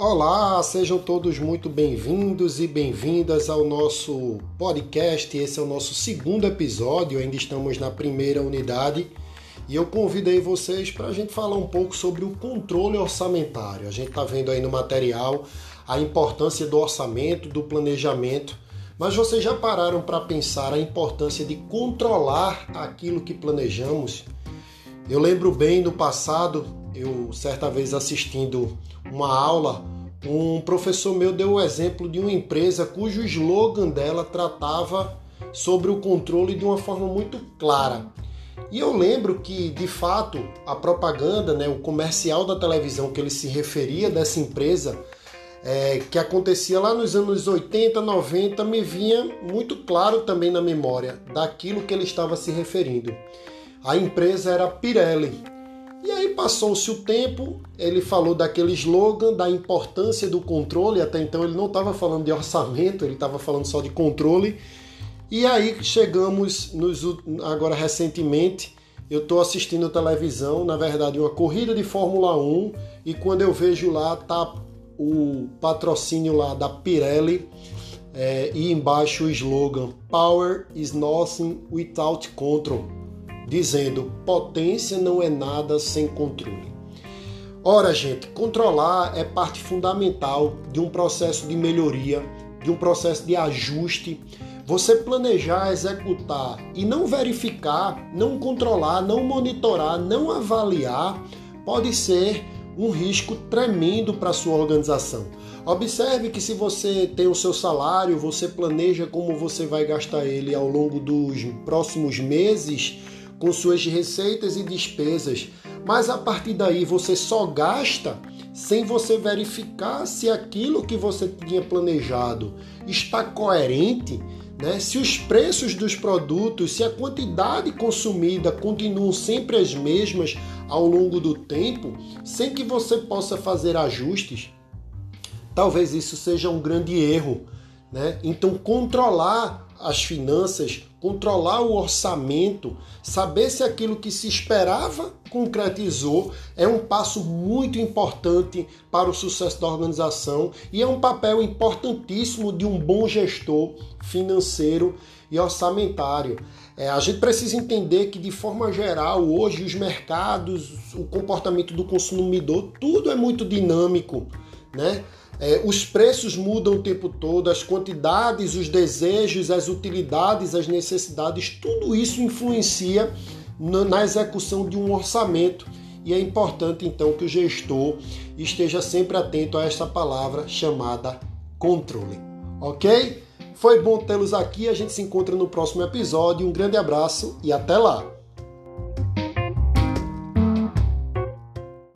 Olá, sejam todos muito bem-vindos e bem-vindas ao nosso podcast. Esse é o nosso segundo episódio, ainda estamos na primeira unidade e eu convidei vocês para a gente falar um pouco sobre o controle orçamentário. A gente está vendo aí no material a importância do orçamento, do planejamento, mas vocês já pararam para pensar a importância de controlar aquilo que planejamos? Eu lembro bem no passado, eu certa vez assistindo uma aula, um professor meu deu o exemplo de uma empresa cujo slogan dela tratava sobre o controle de uma forma muito clara. E eu lembro que, de fato, a propaganda, né, o comercial da televisão que ele se referia dessa empresa, é, que acontecia lá nos anos 80, 90, me vinha muito claro também na memória daquilo que ele estava se referindo. A empresa era Pirelli. E aí passou-se o tempo, ele falou daquele slogan, da importância do controle, até então ele não estava falando de orçamento, ele estava falando só de controle. E aí chegamos nos, agora recentemente, eu estou assistindo televisão, na verdade uma corrida de Fórmula 1, e quando eu vejo lá tá o patrocínio lá da Pirelli é, e embaixo o slogan Power is nothing without control dizendo: potência não é nada sem controle. Ora, gente, controlar é parte fundamental de um processo de melhoria, de um processo de ajuste. Você planejar, executar e não verificar, não controlar, não monitorar, não avaliar, pode ser um risco tremendo para sua organização. Observe que se você tem o seu salário, você planeja como você vai gastar ele ao longo dos próximos meses, com suas receitas e despesas, mas a partir daí você só gasta sem você verificar se aquilo que você tinha planejado está coerente, né? se os preços dos produtos, se a quantidade consumida continuam sempre as mesmas ao longo do tempo, sem que você possa fazer ajustes. Talvez isso seja um grande erro. Né? Então, controlar as finanças, controlar o orçamento, saber se aquilo que se esperava concretizou, é um passo muito importante para o sucesso da organização e é um papel importantíssimo de um bom gestor financeiro e orçamentário. É, a gente precisa entender que, de forma geral, hoje os mercados, o comportamento do consumidor, tudo é muito dinâmico, né? É, os preços mudam o tempo todo, as quantidades, os desejos, as utilidades, as necessidades, tudo isso influencia na execução de um orçamento. E é importante então que o gestor esteja sempre atento a esta palavra chamada controle. Ok? Foi bom tê-los aqui. A gente se encontra no próximo episódio. Um grande abraço e até lá!